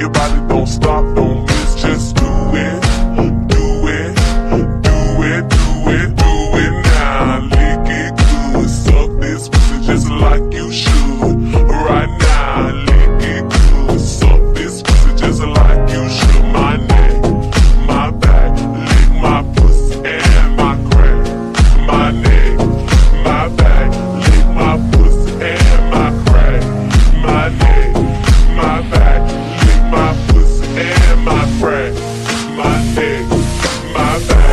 your body don't stop, don't my back.